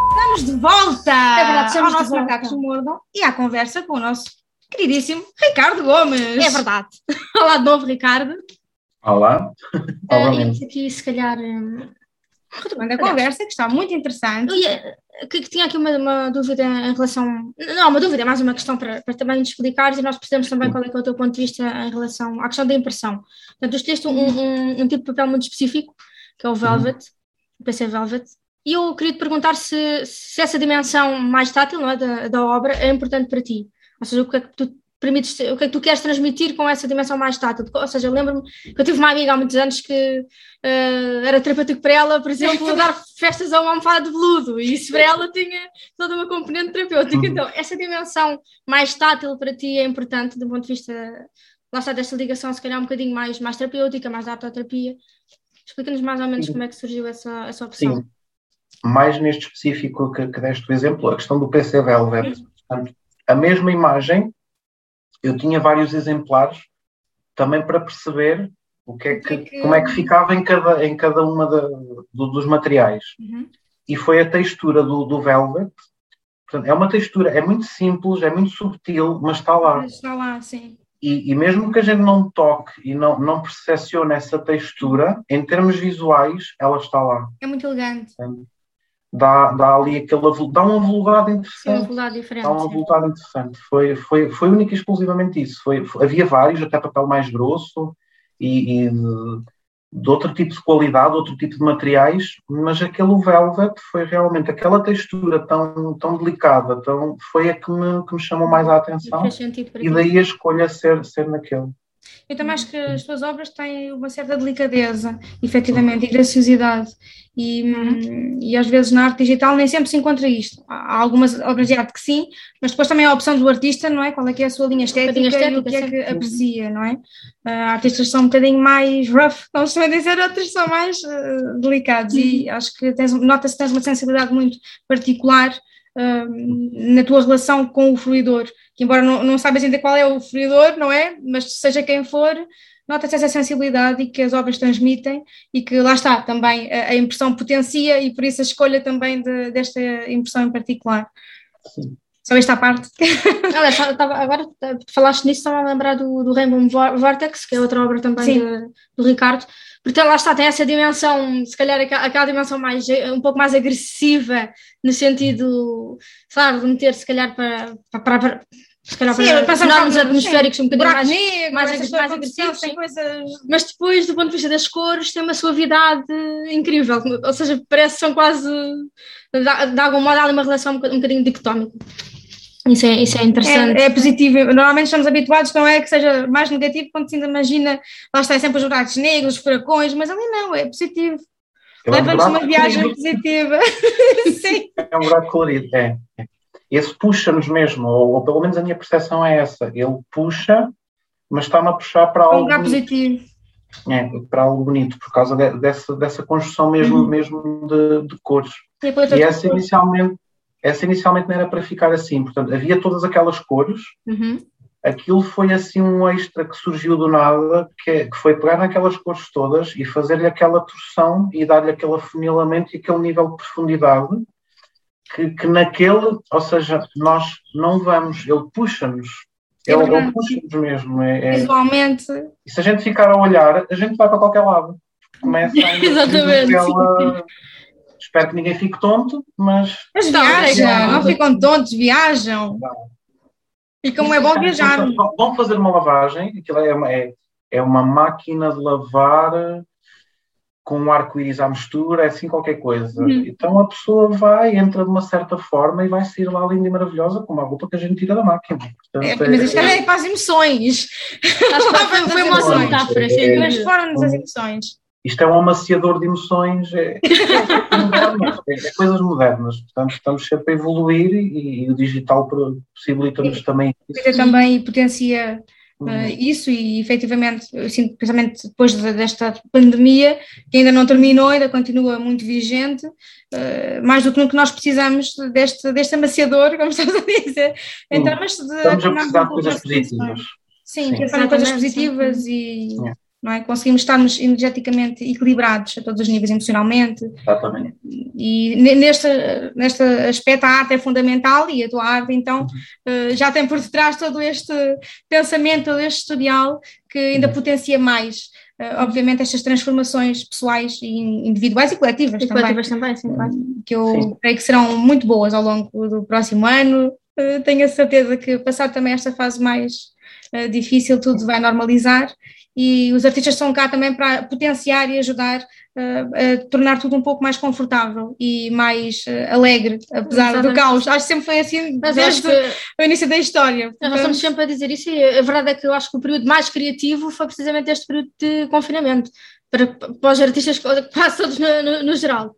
Estamos de volta É verdade, estamos ao de nosso. Macacos do Mordam e à conversa com o nosso queridíssimo Ricardo Gomes. É verdade. Olá de novo, Ricardo. Olá, Ah, novamente. e aqui, se calhar. hum, Retomando a conversa, que está muito interessante. eu ia- que, que tinha aqui uma, uma dúvida em relação. Não, uma dúvida, é mais uma questão para, para também nos explicares e nós percebemos também qual é, que é o teu ponto de vista em relação à questão da impressão. Portanto, tu escolheste um, um, um tipo de papel muito específico, que é o Velvet, o PC Velvet, e eu queria te perguntar se, se essa dimensão mais tátil não é, da, da obra é importante para ti. Ou seja, o que é que tu permites, o que é que tu queres transmitir com essa dimensão mais tátil? Ou seja, lembro-me que eu tive uma amiga há muitos anos que eh, era terapêutico para ela, por exemplo, dar festas a uma almofada de veludo, e isso para ela tinha toda uma componente terapêutica. Uhum. Então, essa dimensão mais tátil para ti é importante do ponto de vista, lá está, desta ligação, se calhar um bocadinho mais, mais terapêutica, mais da artoterapia. Explica-nos mais ou menos Sim. como é que surgiu essa, essa opção. Sim. Mais neste específico que, que deste o exemplo, a questão do PC Velvet. Portanto, a mesma imagem, eu tinha vários exemplares também para perceber o que é que, que- como é que ficava em cada, em cada uma da- do- dos materiais. Uhum. E foi a textura do, do Velvet. Portanto, é uma textura, é muito simples, é muito subtil, mas está lá. Mas Está lá, sim. E, e mesmo que a gente não toque e não, não percepcione essa textura, em termos visuais, ela está lá. É muito elegante. Dá, dá ali aquele avul- dá um avulgado Sim, uma interessante. diferente. Dá um sim. avulgado interessante. Foi, foi, foi único e exclusivamente isso. Foi, foi- havia vários, até papel mais grosso e, e de, de outro tipo de qualidade, outro tipo de materiais, mas aquele velvet foi realmente aquela textura tão, tão delicada, tão, foi a que me, que me chamou mais a atenção. Sentido para E ti. daí a escolha ser, ser naquele. Eu também acho que as tuas obras têm uma certa delicadeza, efetivamente, e graciosidade. E, hum, e às vezes na arte digital nem sempre se encontra isto. Há algumas obras de arte que sim, mas depois também há a opção do artista, não é? Qual é que é a sua linha estética, linha e o estética, que é que aprecia, não é? Ah, artistas são um bocadinho mais rough, como se dizer, outros são mais ah, delicados. E acho que nota-se que tens uma sensibilidade muito particular ah, na tua relação com o fruidor, que embora não, não saibas ainda qual é o fruidor, não é? Mas seja quem for, nota-se essa sensibilidade e que as obras transmitem e que lá está também a, a impressão potencia e por isso a escolha também de- desta impressão em particular. Sim. Só esta parte. Olha, só estava- agora tu falaste nisso, estava a lembrar do, do Rainbow Vor- Vortex, que é outra obra também de- do Ricardo. Portanto, lá está, tem essa dimensão, se calhar aquela, dimensão mais, um pouco mais agressiva, no sentido, claro, de meter se calhar para, para, para, se calhar Sim, para bocado- atmosféricos um bocadinho mais, negro, mais mais agressivos, coisas mas depois, do ponto de vista das cores, tem uma suavidade incrível, ou seja, parece que são quase, de, de algum modo, há uma relação um bocadinho, um bocadinho dicotómica. Isso é, isso é interessante. É, é positivo. Normalmente estamos habituados, não é que seja mais negativo, quando se imagina, lá está é sempre os buracos negros, os furacões, mas ali não, é positivo. É um Leva-nos uma viagem colorido. positiva. Sim. É um buraco colorido, é. é. Esse puxa-nos mesmo, ou, ou pelo menos a minha percepção é essa. Ele puxa, mas está-me a puxar para É um algo. lugar positivo. É, para algo bonito, por causa de- dessa, dessa construção mesmo, Uhum. mesmo de, de cores. E E essa inicialmente, essa inicialmente não era para ficar assim, portanto, havia todas aquelas cores, Uhum. aquilo foi assim um extra que surgiu do nada, que, é- que foi pegar naquelas cores todas e fazer-lhe aquela torção e dar-lhe aquele afunilamento e aquele nível de profundidade que, que naquele, ou seja, nós não vamos, ele puxa-nos, É ele puxa-nos mesmo. É, é- Visualmente, e se a gente ficar a olhar, a gente vai para qualquer lado. Começa a Exatamente. aquela- Espero que ninguém fique tonto, mas mas Não, viajam, não. não ficam tontos, viajam. E como é bom viajar. Vão fazer uma lavagem, aquilo é uma, é, é uma máquina de lavar com um arco-íris à mistura, é assim qualquer coisa. Uhum. Então a pessoa vai, entra de uma certa forma e vai sair lá linda e maravilhosa com uma roupa que a gente tira da máquina. É, Portanto, mas isto também é para as emoções. Acho que foi, uma metáfora, É. Mas foram-nos as emoções. Isto é um amaciador de emoções, é, é, moderno, é- é coisas modernas. Portanto, estamos sempre a evoluir e, e o digital possibilita-nos também isso. Também potencia Uhum. eh, isso e efetivamente, eu sinto, principalmente depois de- desta pandemia, que ainda não terminou, ainda continua muito vigente, eh, mais do que no que nós precisamos deste, deste amaciador, como estamos a dizer, em termos de. Estamos a precisar de coisas positivas. Sim, Sim. pensar em coisas Exatamente, sim. positivas e É. não é? conseguimos estarmos energeticamente equilibrados a todos os níveis, emocionalmente, Exatamente. e ne- neste, neste aspecto a arte é fundamental e a tua arte então eh, já tem por detrás todo este pensamento, todo este historial que ainda potencia mais, eh, obviamente, estas transformações pessoais e individuais e coletivas E também, coletivas também, sim, claro. que eu Sim. creio que serão muito boas ao longo do próximo ano. Eh, tenho a certeza que passar também esta fase mais difícil, tudo vai normalizar e os artistas estão cá também para potenciar e ajudar eh, a tornar tudo um pouco mais confortável e mais eh, alegre, apesar do Exatamente. caos. Acho que sempre foi assim Mas desde que o início da história. nós estamos sempre a dizer isso e a verdade é que eu acho que o período mais criativo foi precisamente este período de confinamento, para, para os artistas quase todos no, no- no geral.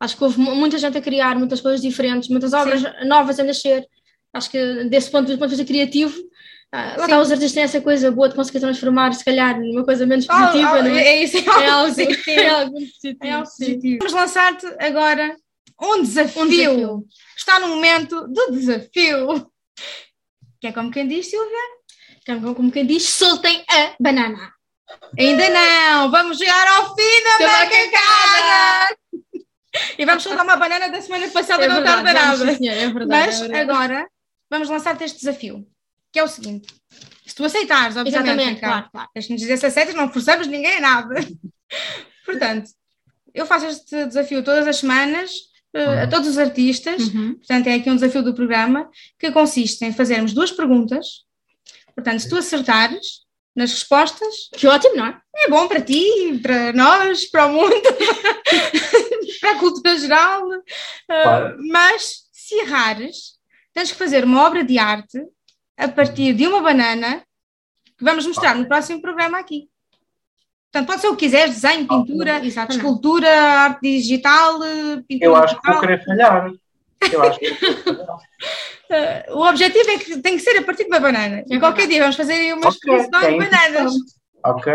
Acho que houve mu- muita gente a criar muitas coisas diferentes, muitas obras novas a nascer. Acho que desse ponto, do ponto de vista criativo, está, os artistas têm essa coisa boa de conseguir transformar, se calhar, numa coisa menos Ah, positiva. ah, não é? é isso, é É algo, algo positivo. é algo positivo. É algo positivo. Vamos lançar-te agora um desafio. Um desafio. Está no momento do desafio. Que é como quem diz, Silvia? Como, como quem diz, soltem a banana. Ainda não, vamos chegar ao fim da Da macacada! E vamos soltar uma banana da semana passada, É não verdade, vamos, nada. sim, senhor, é verdade. Mas é verdade. agora vamos lançar-te este desafio, que é o seguinte: se tu aceitares, obviamente, Exatamente, claro, claro. deixa-nos dizer se aceitas, não forçamos ninguém a nada. Portanto, eu faço este desafio todas as semanas eh, a todos os artistas, Uhum. portanto, é aqui um desafio do programa que consiste em fazermos duas perguntas. Portanto, se tu acertares nas respostas, Que ótimo, não é? é bom para ti, para nós, para o mundo, para a cultura geral. Uh, Claro. mas se errares, tens que fazer uma obra de arte a partir de uma banana que vamos mostrar no próximo programa aqui. Portanto, pode ser o que quiseres, desenho, pintura, Exatamente. escultura, arte digital, uh, pintura Eu acho que vou digital. querer falhar. Eu acho que vou querer falhar. Uh, o objetivo é que tem que ser a partir de uma banana. E É qualquer verdade. dia vamos fazer aí uma Ok, exposição de é bananas. Ok.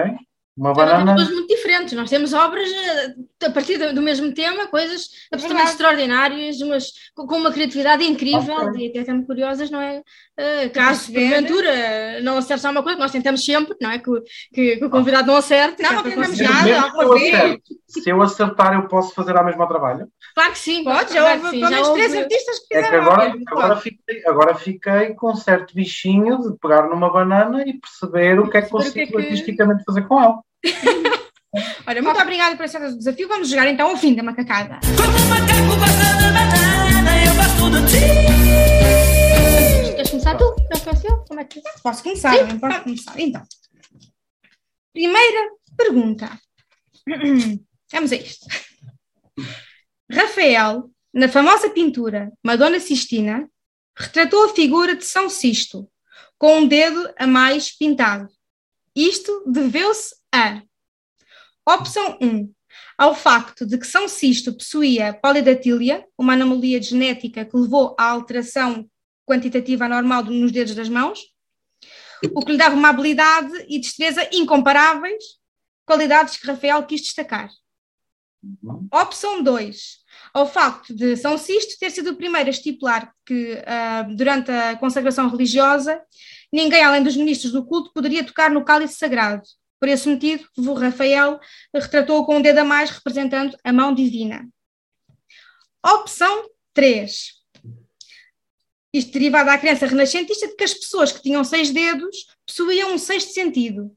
Uma Então, banana. Temos coisas muito diferentes. Nós temos obras eh, a partir do mesmo tema, coisas absolutamente verdade. extraordinárias, umas, com uma criatividade incrível Ok. e até tão curiosas, não é? Eh, Caso Caso porventura não acerte alguma coisa, que nós tentamos sempre, não é? Que, o- que, que o convidado não acerte. Não, não tentamos nada. Que eu acerte, se eu acertar, eu posso fazer a mesma trabalho. Claro que sim. Pode, já houve sim, pelo já menos três artistas que É que fizeram. agora, agora, fiquei, agora fiquei com um certo bichinho de pegar numa banana e perceber o que é que Perceber o que é consigo que- artisticamente fazer com ela. Olha, muito obrigada por aceitar o desafio. Vamos jogar então ao fim da macacada. Queres começar tu? Não eu? Como é que Posso começar? Não posso começar. Então, primeira pergunta. Vamos a isto. Rafael, na famosa pintura Madonna Sistina, retratou a figura de São Sisto, com um dedo a mais pintado. Isto deveu-se a Opção 1. Ao facto de que São Sisto possuía polidatília, uma anomalia genética que levou à alteração quantitativa anormal nos dedos das mãos, o que lhe dava uma habilidade e destreza incomparáveis qualidades que Rafael quis destacar. Uhum. Opção 2. Ao facto de São Sisto ter sido o primeiro a estipular que, ah, durante a consagração religiosa, ninguém além dos ministros do culto poderia tocar no cálice sagrado. Por esse motivo, o Rafael retratou com um dedo a mais, representando a mão divina. Opção 3. Isto derivado da crença renascentista de que as pessoas que tinham seis dedos possuíam um sexto sentido.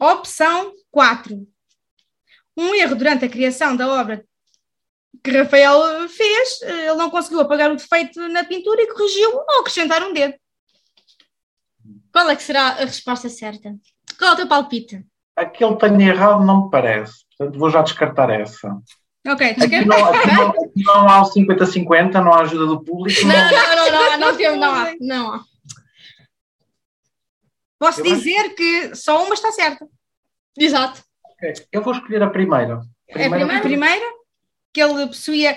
Opção 4. Um erro durante a criação da obra que Rafael fez, eh, ele não conseguiu apagar o defeito na pintura e corrigiu ao acrescentar um dedo. Qual é que será a resposta certa? Qual é o teu palpite? Aquele tenho errado não me parece. Portanto, vou já descartar essa. Ok, Aqui não, aqui não- aqui não há o 50-50, não há ajuda do público. Não, não- não, não, não, não, não há. Não há. Posso Eu acho- dizer que só uma está certa. Exato. Ok, Eu vou escolher a primeira. É a primeira, a primeira que ele possuía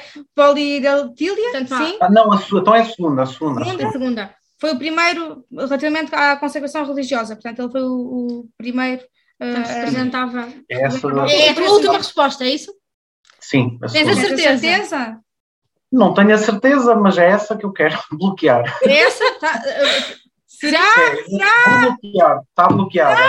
vá. sim. Ah, não, a sua, então é a segunda, a segunda. a Segunda, segunda. segunda. Foi o primeiro relativamente à consagração religiosa. Portanto, ele foi o, o primeiro. Representava. É essa É a última resposta, é isso? Sim, a Tens a certeza? certeza? Não tenho a certeza, mas é essa que eu quero bloquear. Essa tá, uh, Será? É, vou bloquear, está bloqueada.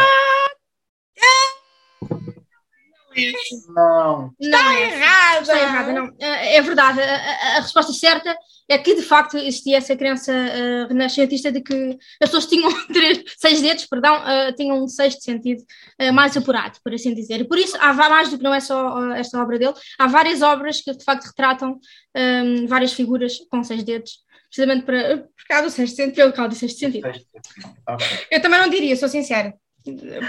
Não. não é errada. Está errada, não. É é verdade. A, a- resposta certa é que, de facto, existia essa crença uh, renascentista de que as pessoas tinham três, seis dedos, perdão, uh, tinham um sexto sentido uh, mais apurado, por assim dizer. E por isso, há mais do que não é só uh, esta obra dele, há várias obras que, de facto, retratam um, várias figuras com seis dedos, precisamente para, por causa do sexto sentido, pelo causa do sexto sentido. Eu também não diria, sou sincera.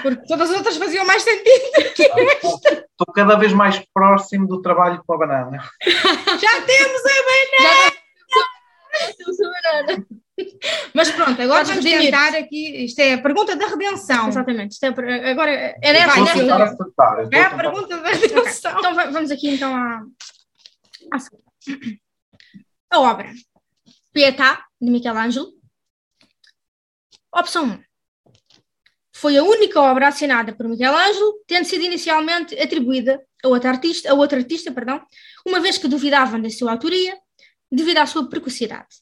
Porque todas as outras faziam mais sentido. Estou cada vez mais próximo do trabalho com a banana. Já temos a Mas pronto, agora Podes vamos redimir. tentar aqui. Isto é a pergunta da redenção. Exatamente. Isto é, agora, é nesta, Vai, Vou tentar acertar. É a pergunta da redenção. Então va- vamos aqui então à, à segunda. A obra Pietà, de Michelangelo. Opção 1. Foi a única obra assinada por Michelangelo, tendo sido inicialmente atribuída a outro artista, a outro artista perdão, uma vez que duvidavam da sua autoria devido à sua precocidade.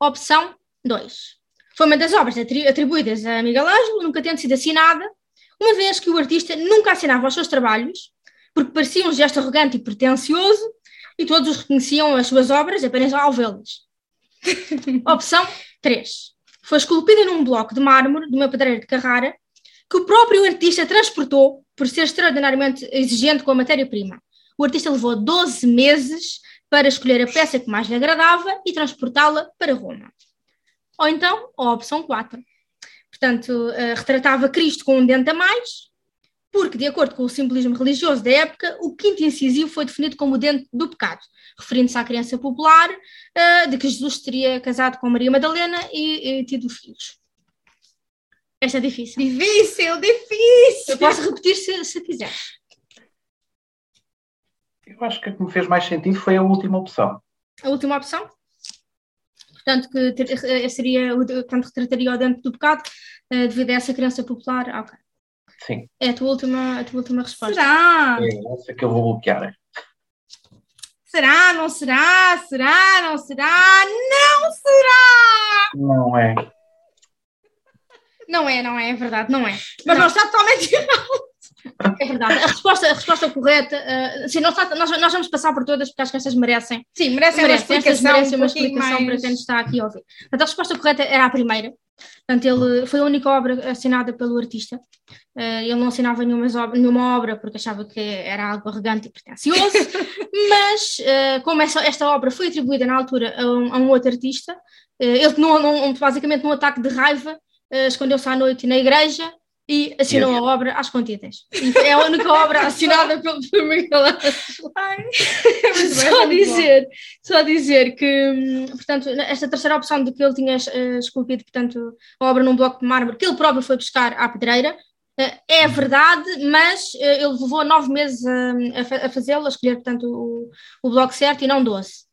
Opção 2. Foi uma das obras atri- atribuídas a Michelangelo, nunca tendo sido assinada, uma vez que o artista nunca assinava os seus trabalhos, porque parecia um gesto arrogante e pretencioso, e todos os reconheciam as suas obras apenas ao vê-las. Opção 3. Foi esculpida num bloco de mármore de uma pedreira de Carrara, que o próprio artista transportou por ser extraordinariamente exigente com a matéria-prima. O artista levou 12 meses para escolher a peça que mais lhe agradava e transportá-la para Roma. Ou então, a opção 4. Portanto, eh, retratava Cristo com um dente a mais, porque, de acordo com o simbolismo religioso da época, o quinto incisivo foi definido como o dente do pecado, referindo-se à crença popular eh, de que Jesus teria casado com Maria Madalena e, e tido filhos. Esta é difícil. Difícil, difícil. Eu posso repetir se, se quiser. Eu acho que a que me fez mais sentido foi a última opção. A última opção? Portanto, que ter- eh, seria, o- portanto, retrataria o dente do pecado eh, devido a essa crença popular. Ah, ok. Sim, É a tua última, a tua última resposta. Será? é essa que eu vou bloquear. Será? Não será? Será? Não será? Não será! Não é. Não é, não é, é verdade, não é. Mas não, está totalmente É verdade. A resposta, a resposta correta, eh, sim, está- nós, nós vamos passar por todas porque acho que estas merecem. Sim, merecem uma merecem, estas explicação, merecem uma um pouquinho explicação mais- para quem está aqui a ouvir. Portanto, a resposta correta era a primeira. Portanto, ele foi a única obra assinada pelo artista. Eh, ele não assinava nenhuma obra, nenhuma obra porque achava que era algo arrogante e pretencioso, mas eh, como essa, esta obra foi atribuída na altura a um, a um outro artista, ele, num, num- basicamente num ataque de raiva, escondeu-se à noite na igreja e assinou a obra às contidas. É a única obra assinada pelo, Michelangelo. Só dizer, só dizer que, hum, portanto, esta terceira opção de que ele tinha eh, esculpido, portanto, a obra num bloco de mármore, que ele próprio foi buscar à pedreira, eh, é verdade, mas eh, ele levou nove meses a, a a fazê-lo, a escolher, portanto, o, o bloco certo e não doze.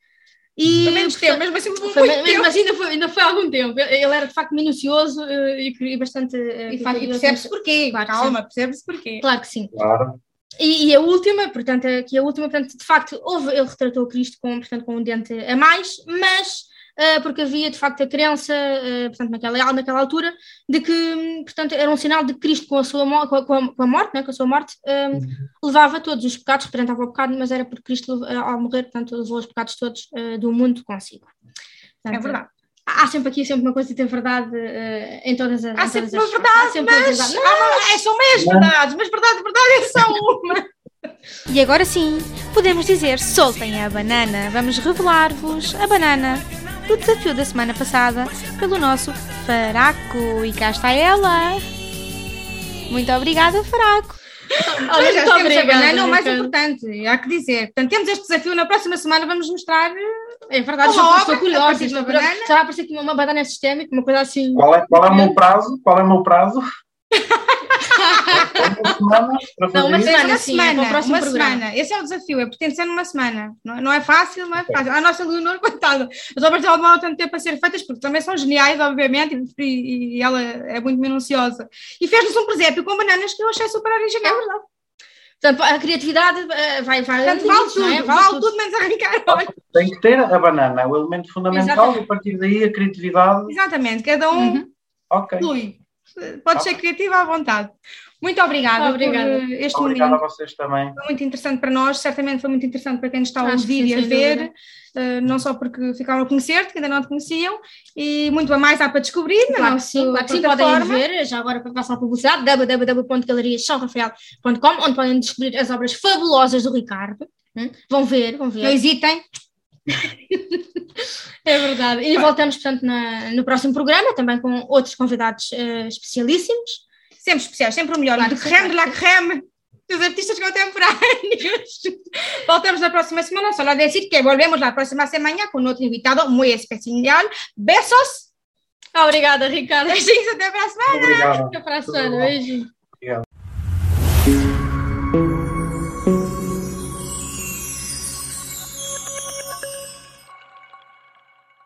E, Foi menos tempo, mesmo assim foi, foi, mesmo tempo. assim ainda foi, ainda foi algum tempo. Ele era de facto minucioso eh, e, bastante. eh, E, e percebe-se porquê, Claro calma, percebe-se porquê. Claro que sim. Claro. E, e a última, portanto, aqui a última, portanto, de facto, houve, ele retratou Cristo com, portanto, com um dente a mais, mas porque havia de facto a crença, ah, portanto, naquela, naquela altura, de que, portanto, era um sinal de que Cristo com a sua com a, com a- morte, né, com a sua morte, hum, levava todos os pecados, representava o pecado, mas era porque Cristo, ah, ao morrer, portanto, levou os pecados todos ah, do mundo consigo. É Portanto, verdade. Há sempre aqui sempre uma coisa de ter verdade ah, em todas as Há em sempre uma verdade, há sempre uma mas verdade. é, são meias verdades, mas verdade, verdade é só uma. E agora sim, podemos dizer soltem a banana. Vamos revelar-vos a banana do desafio da semana passada pelo nosso Faraco. E cá está ela. Muito obrigada, Faraco. Olha, já muito temos a obrigada, banana, o mais importante, há que dizer. Portanto, temos este desafio, na próxima semana vamos mostrar É verdade, Uma estou, obra, estou a curiosa. Já vai aparecer aqui uma, uma banana sistémica, uma coisa assim. Qual é, qual é o meu prazo? Qual é o meu prazo? É uma semana Não, uma semana, uma sim, semana, é para uma programa. semana. Esse é o desafio, é pretende ser numa semana. Não, não é fácil, não é fácil. A nossa Leonor, coitada, as obras dela demoram tanto tempo a ser feitas, porque também são geniais, obviamente, e, e ela é muito minuciosa. E fez-nos um presépio com bananas que eu achei super original. É verdade. Portanto, a criatividade eh, vai, vai Portanto, vale limites, tudo, é? vale tudo menos arrancar olhos. Tem que ter a banana, é o elemento fundamental, Exatamente. e a partir daí a criatividade. Exatamente, cada um Uhum. Ok. flui. Pode ser criativa à vontade. Muito obrigada, Obrigada. por eh, este Obrigado a momento. vocês também. Foi muito interessante para nós, certamente foi muito interessante para quem nos está a ouvir e a ver, eh, não só porque ficaram a conhecer-te, que ainda não te conheciam, e muito a mais há para descobrir na Claro que sim, claro que sim, podem ver, já agora para passar a publicidade, www.galeriasalrafael.com, onde podem descobrir as obras fabulosas do Ricardo. Hum? Vão ver, vão Não ver. hesitem, É verdade. E voltamos, portanto, na- no próximo programa, também com outros convidados eh, especialíssimos. sempre especiais, sempre o melhor. Claro de creme de la creme dos artistas contemporáneos. Voltamos la próxima semana. Solo decir que volvemos la próxima semana con otro invitado muy especial. Besos. Obrigada, Ricardo. Beijinhos até para a semana. Obrigado. Até para a semana.